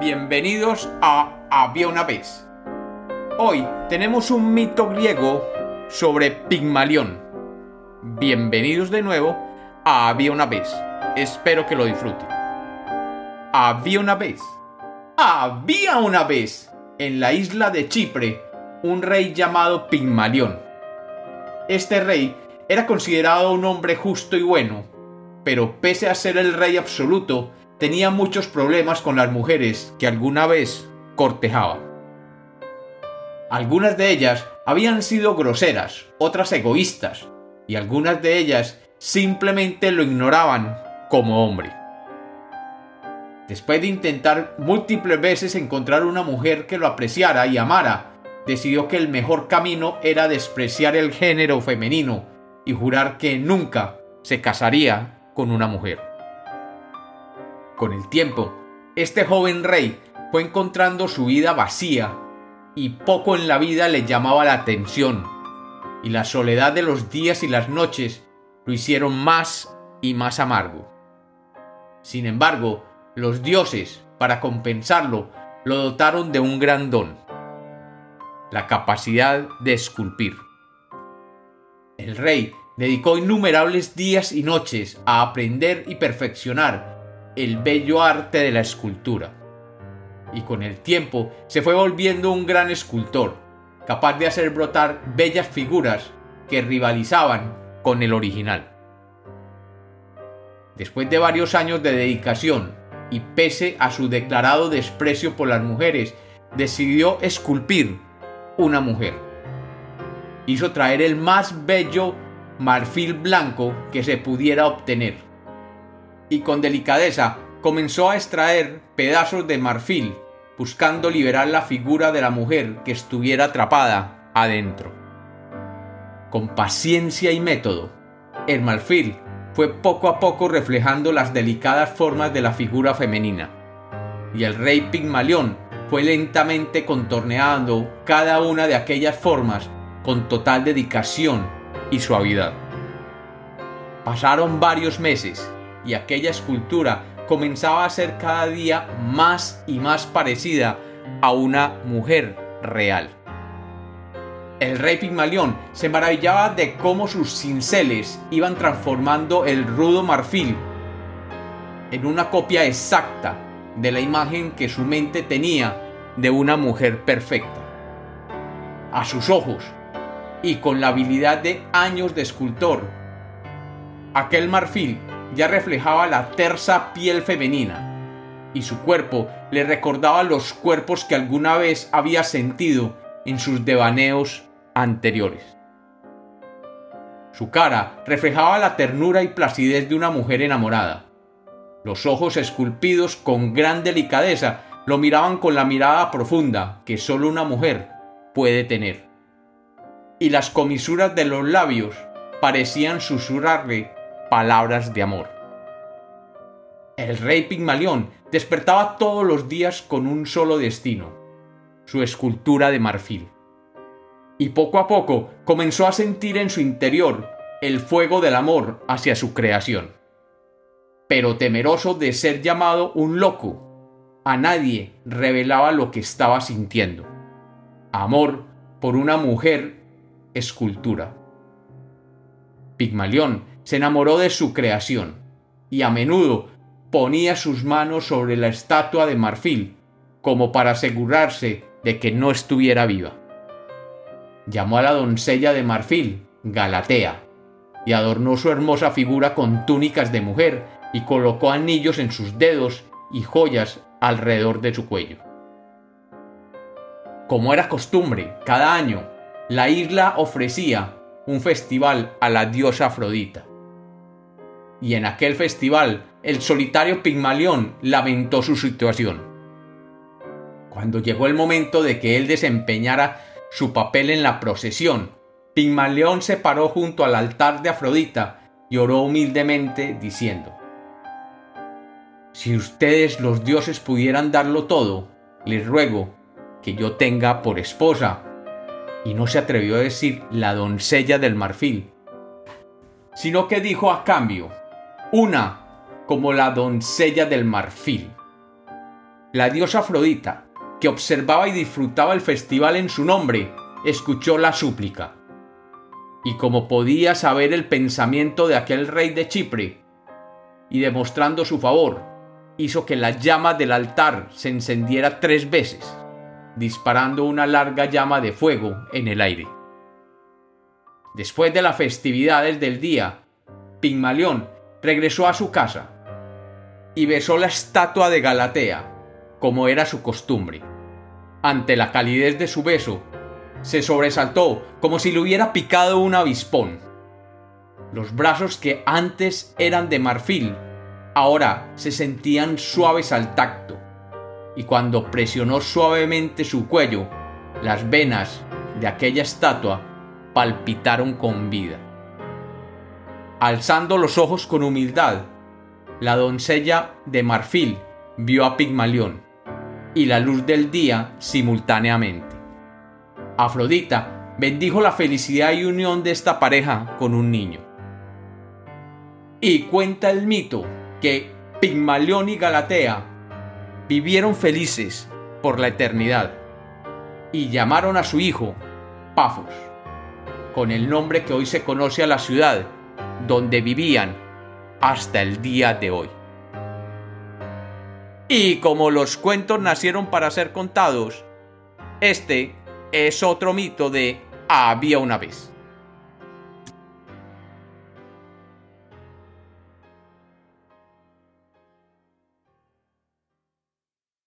Bienvenidos a Había una vez. Hoy tenemos un mito griego sobre Pigmalión. Bienvenidos de nuevo a Había una vez. Espero que lo disfruten. Había una vez. Había una vez en la isla de Chipre un rey llamado Pigmalión. Este rey era considerado un hombre justo y bueno, pero pese a ser el rey absoluto, tenía muchos problemas con las mujeres que alguna vez cortejaba. Algunas de ellas habían sido groseras, otras egoístas, y algunas de ellas simplemente lo ignoraban como hombre. Después de intentar múltiples veces encontrar una mujer que lo apreciara y amara, decidió que el mejor camino era despreciar el género femenino y jurar que nunca se casaría con una mujer. Con el tiempo, este joven rey fue encontrando su vida vacía y poco en la vida le llamaba la atención, y la soledad de los días y las noches lo hicieron más y más amargo. Sin embargo, los dioses, para compensarlo, lo dotaron de un gran don, la capacidad de esculpir. El rey dedicó innumerables días y noches a aprender y perfeccionar el bello arte de la escultura. Y con el tiempo se fue volviendo un gran escultor, capaz de hacer brotar bellas figuras que rivalizaban con el original. Después de varios años de dedicación y pese a su declarado desprecio por las mujeres, decidió esculpir una mujer. Hizo traer el más bello marfil blanco que se pudiera obtener y con delicadeza comenzó a extraer pedazos de marfil, buscando liberar la figura de la mujer que estuviera atrapada adentro. Con paciencia y método, el marfil fue poco a poco reflejando las delicadas formas de la figura femenina, y el rey Pigmalión fue lentamente contorneando cada una de aquellas formas con total dedicación y suavidad. Pasaron varios meses y aquella escultura comenzaba a ser cada día más y más parecida a una mujer real. El rey Pigmalión se maravillaba de cómo sus cinceles iban transformando el rudo marfil en una copia exacta de la imagen que su mente tenía de una mujer perfecta. A sus ojos, y con la habilidad de años de escultor, aquel marfil ya reflejaba la tersa piel femenina, y su cuerpo le recordaba los cuerpos que alguna vez había sentido en sus devaneos anteriores. Su cara reflejaba la ternura y placidez de una mujer enamorada. Los ojos esculpidos con gran delicadeza lo miraban con la mirada profunda que solo una mujer puede tener. Y las comisuras de los labios parecían susurrarle palabras de amor. El rey Pigmalión despertaba todos los días con un solo destino, su escultura de marfil. Y poco a poco comenzó a sentir en su interior el fuego del amor hacia su creación. Pero temeroso de ser llamado un loco, a nadie revelaba lo que estaba sintiendo. Amor por una mujer escultura. Pigmalión se enamoró de su creación y a menudo ponía sus manos sobre la estatua de marfil como para asegurarse de que no estuviera viva. Llamó a la doncella de marfil Galatea y adornó su hermosa figura con túnicas de mujer y colocó anillos en sus dedos y joyas alrededor de su cuello. Como era costumbre, cada año, la isla ofrecía un festival a la diosa Afrodita y en aquel festival el solitario Pigmalión lamentó su situación. Cuando llegó el momento de que él desempeñara su papel en la procesión, Pigmalión se paró junto al altar de Afrodita y oró humildemente diciendo, Si ustedes los dioses pudieran darlo todo, les ruego que yo tenga por esposa. Y no se atrevió a decir la doncella del marfil, sino que dijo a cambio, una como la doncella del marfil. La diosa Afrodita, que observaba y disfrutaba el festival en su nombre, escuchó la súplica. Y como podía saber el pensamiento de aquel rey de Chipre, y demostrando su favor, hizo que la llama del altar se encendiera tres veces, disparando una larga llama de fuego en el aire. Después de las festividades del día, Pigmalión regresó a su casa y besó la estatua de Galatea, como era su costumbre. Ante la calidez de su beso, se sobresaltó como si le hubiera picado un avispón. Los brazos que antes eran de marfil, ahora se sentían suaves al tacto, y cuando presionó suavemente su cuello, las venas de aquella estatua palpitaron con vida. Alzando los ojos con humildad, la doncella de marfil vio a Pigmalión y la luz del día simultáneamente. Afrodita bendijo la felicidad y unión de esta pareja con un niño. Y cuenta el mito que Pigmalión y Galatea vivieron felices por la eternidad y llamaron a su hijo Pafos, con el nombre que hoy se conoce a la ciudad donde vivían hasta el día de hoy. Y como los cuentos nacieron para ser contados, este es otro mito de había una vez.